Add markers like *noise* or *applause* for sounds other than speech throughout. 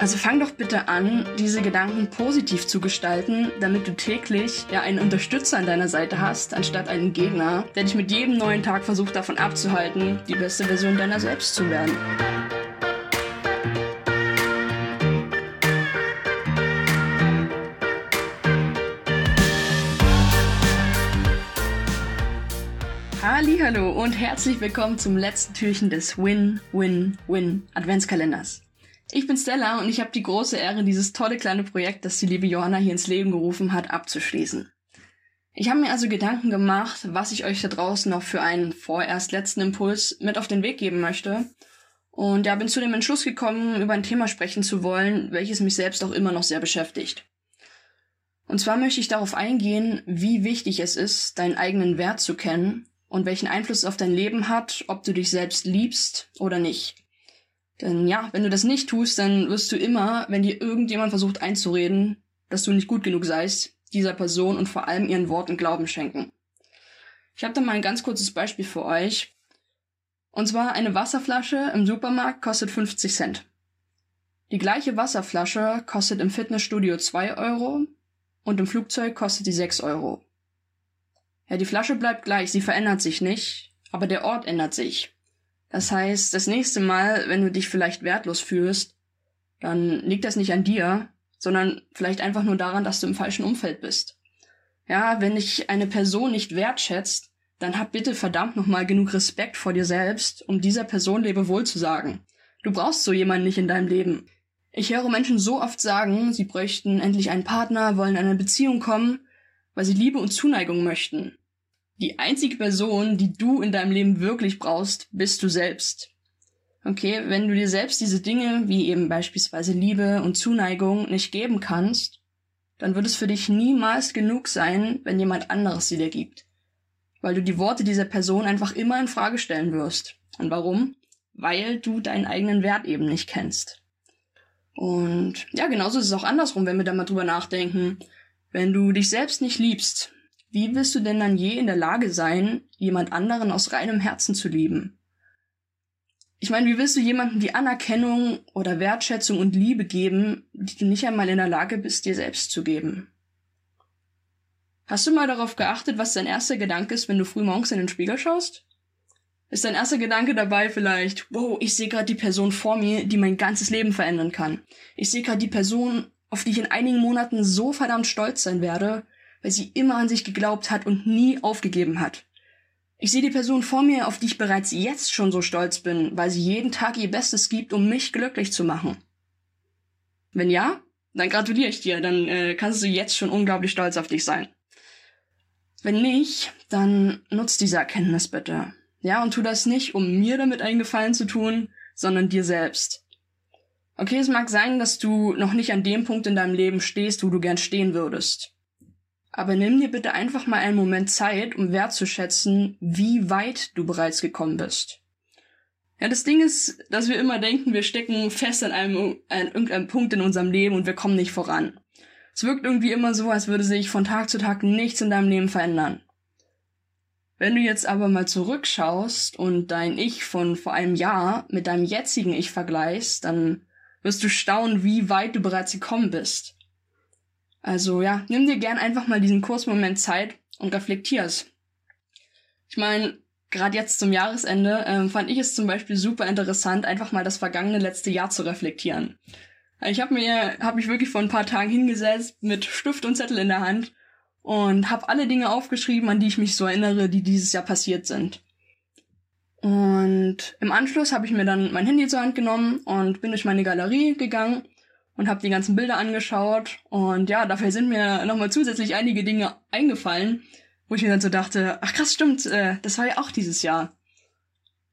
Also fang doch bitte an, diese Gedanken positiv zu gestalten, damit du täglich ja einen Unterstützer an deiner Seite hast, anstatt einen Gegner, der dich mit jedem neuen Tag versucht davon abzuhalten, die beste Version deiner selbst zu werden. Hallo und herzlich willkommen zum letzten Türchen des Win-Win-Win Adventskalenders. Ich bin Stella und ich habe die große Ehre, dieses tolle kleine Projekt, das die liebe Johanna hier ins Leben gerufen hat, abzuschließen. Ich habe mir also Gedanken gemacht, was ich euch da draußen noch für einen vorerst letzten Impuls mit auf den Weg geben möchte. Und ja, bin zu dem Entschluss gekommen, über ein Thema sprechen zu wollen, welches mich selbst auch immer noch sehr beschäftigt. Und zwar möchte ich darauf eingehen, wie wichtig es ist, deinen eigenen Wert zu kennen und welchen Einfluss es auf dein Leben hat, ob du dich selbst liebst oder nicht. Denn ja, wenn du das nicht tust, dann wirst du immer, wenn dir irgendjemand versucht einzureden, dass du nicht gut genug seist, dieser Person und vor allem ihren Worten Glauben schenken. Ich habe da mal ein ganz kurzes Beispiel für euch. Und zwar eine Wasserflasche im Supermarkt kostet 50 Cent. Die gleiche Wasserflasche kostet im Fitnessstudio 2 Euro und im Flugzeug kostet die 6 Euro. Ja, die Flasche bleibt gleich, sie verändert sich nicht, aber der Ort ändert sich. Das heißt, das nächste Mal, wenn du dich vielleicht wertlos fühlst, dann liegt das nicht an dir, sondern vielleicht einfach nur daran, dass du im falschen Umfeld bist. Ja, wenn dich eine Person nicht wertschätzt, dann hab bitte verdammt nochmal genug Respekt vor dir selbst, um dieser Person Lebewohl zu sagen. Du brauchst so jemanden nicht in deinem Leben. Ich höre Menschen so oft sagen, sie bräuchten endlich einen Partner, wollen in eine Beziehung kommen, weil sie Liebe und Zuneigung möchten. Die einzige Person, die du in deinem Leben wirklich brauchst, bist du selbst. Okay, wenn du dir selbst diese Dinge, wie eben beispielsweise Liebe und Zuneigung, nicht geben kannst, dann wird es für dich niemals genug sein, wenn jemand anderes sie dir gibt. Weil du die Worte dieser Person einfach immer in Frage stellen wirst. Und warum? Weil du deinen eigenen Wert eben nicht kennst. Und ja, genauso ist es auch andersrum, wenn wir da mal drüber nachdenken. Wenn du dich selbst nicht liebst, wie willst du denn dann je in der Lage sein, jemand anderen aus reinem Herzen zu lieben? Ich meine, wie willst du jemandem die Anerkennung oder Wertschätzung und Liebe geben, die du nicht einmal in der Lage bist, dir selbst zu geben? Hast du mal darauf geachtet, was dein erster Gedanke ist, wenn du früh morgens in den Spiegel schaust? Ist dein erster Gedanke dabei vielleicht, wow, ich sehe gerade die Person vor mir, die mein ganzes Leben verändern kann. Ich sehe gerade die Person, auf die ich in einigen Monaten so verdammt stolz sein werde, weil sie immer an sich geglaubt hat und nie aufgegeben hat. Ich sehe die Person vor mir, auf die ich bereits jetzt schon so stolz bin, weil sie jeden Tag ihr Bestes gibt, um mich glücklich zu machen. Wenn ja, dann gratuliere ich dir, dann äh, kannst du jetzt schon unglaublich stolz auf dich sein. Wenn nicht, dann nutz diese Erkenntnis bitte. Ja, und tu das nicht, um mir damit einen Gefallen zu tun, sondern dir selbst. Okay, es mag sein, dass du noch nicht an dem Punkt in deinem Leben stehst, wo du gern stehen würdest. Aber nimm dir bitte einfach mal einen Moment Zeit, um wertzuschätzen, wie weit du bereits gekommen bist. Ja, das Ding ist, dass wir immer denken, wir stecken fest an einem, an irgendeinem Punkt in unserem Leben und wir kommen nicht voran. Es wirkt irgendwie immer so, als würde sich von Tag zu Tag nichts in deinem Leben verändern. Wenn du jetzt aber mal zurückschaust und dein Ich von vor einem Jahr mit deinem jetzigen Ich vergleichst, dann wirst du staunen, wie weit du bereits gekommen bist. Also ja, nimm dir gern einfach mal diesen Kursmoment Zeit und reflektier's. Ich meine, gerade jetzt zum Jahresende ähm, fand ich es zum Beispiel super interessant, einfach mal das vergangene letzte Jahr zu reflektieren. Ich habe mir, habe mich wirklich vor ein paar Tagen hingesetzt mit Stift und Zettel in der Hand und habe alle Dinge aufgeschrieben, an die ich mich so erinnere, die dieses Jahr passiert sind. Und im Anschluss habe ich mir dann mein Handy zur Hand genommen und bin durch meine Galerie gegangen und habe die ganzen Bilder angeschaut und ja, dafür sind mir nochmal zusätzlich einige Dinge eingefallen, wo ich mir dann so dachte, ach krass, stimmt, äh, das war ja auch dieses Jahr.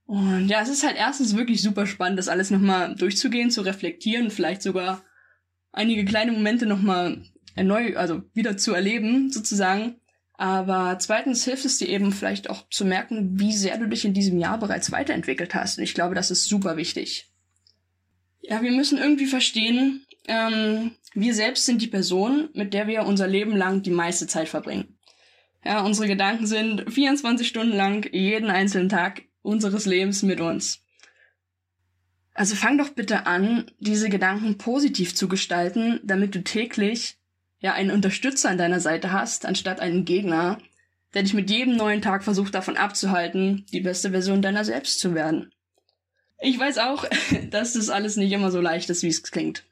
Und ja, es ist halt erstens wirklich super spannend, das alles nochmal durchzugehen, zu reflektieren, vielleicht sogar einige kleine Momente nochmal neu, also wieder zu erleben, sozusagen. Aber zweitens hilft es dir eben vielleicht auch zu merken, wie sehr du dich in diesem Jahr bereits weiterentwickelt hast. Und ich glaube, das ist super wichtig. Ja, wir müssen irgendwie verstehen, ähm, wir selbst sind die Person, mit der wir unser Leben lang die meiste Zeit verbringen. Ja, unsere Gedanken sind 24 Stunden lang jeden einzelnen Tag unseres Lebens mit uns. Also fang doch bitte an, diese Gedanken positiv zu gestalten, damit du täglich ja einen Unterstützer an deiner Seite hast, anstatt einen Gegner, der dich mit jedem neuen Tag versucht davon abzuhalten, die beste Version deiner selbst zu werden. Ich weiß auch, *laughs* dass das alles nicht immer so leicht ist, wie es klingt.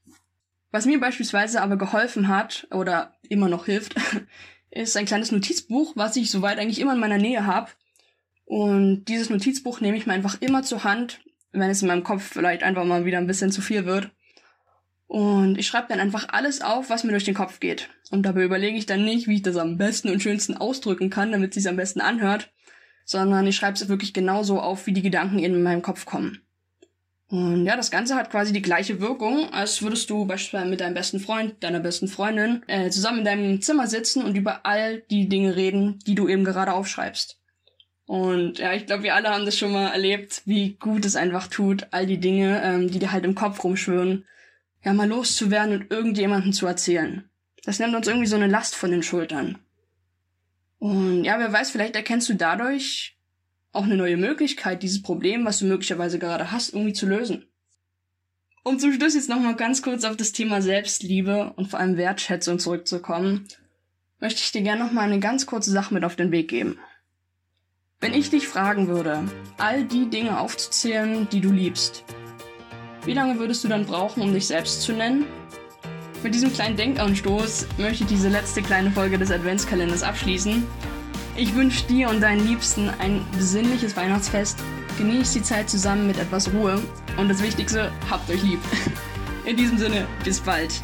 Was mir beispielsweise aber geholfen hat oder immer noch hilft, *laughs* ist ein kleines Notizbuch, was ich soweit eigentlich immer in meiner Nähe habe. Und dieses Notizbuch nehme ich mir einfach immer zur Hand, wenn es in meinem Kopf vielleicht einfach mal wieder ein bisschen zu viel wird. Und ich schreibe dann einfach alles auf, was mir durch den Kopf geht. Und dabei überlege ich dann nicht, wie ich das am besten und schönsten ausdrücken kann, damit es sich am besten anhört, sondern ich schreibe es wirklich genauso auf, wie die Gedanken in meinem Kopf kommen. Und ja, das Ganze hat quasi die gleiche Wirkung, als würdest du beispielsweise mit deinem besten Freund, deiner besten Freundin äh, zusammen in deinem Zimmer sitzen und über all die Dinge reden, die du eben gerade aufschreibst. Und ja, ich glaube, wir alle haben das schon mal erlebt, wie gut es einfach tut, all die Dinge, ähm, die dir halt im Kopf rumschwören, ja mal loszuwerden und irgendjemanden zu erzählen. Das nimmt uns irgendwie so eine Last von den Schultern. Und ja, wer weiß, vielleicht erkennst du dadurch auch eine neue Möglichkeit, dieses Problem, was du möglicherweise gerade hast, irgendwie zu lösen. Um zum Schluss jetzt nochmal ganz kurz auf das Thema Selbstliebe und vor allem Wertschätzung zurückzukommen, möchte ich dir gerne nochmal eine ganz kurze Sache mit auf den Weg geben. Wenn ich dich fragen würde, all die Dinge aufzuzählen, die du liebst, wie lange würdest du dann brauchen, um dich selbst zu nennen? Mit diesem kleinen Denkanstoß möchte ich diese letzte kleine Folge des Adventskalenders abschließen ich wünsche dir und deinen Liebsten ein besinnliches Weihnachtsfest. Genießt die Zeit zusammen mit etwas Ruhe. Und das Wichtigste, habt euch lieb. *laughs* In diesem Sinne, bis bald.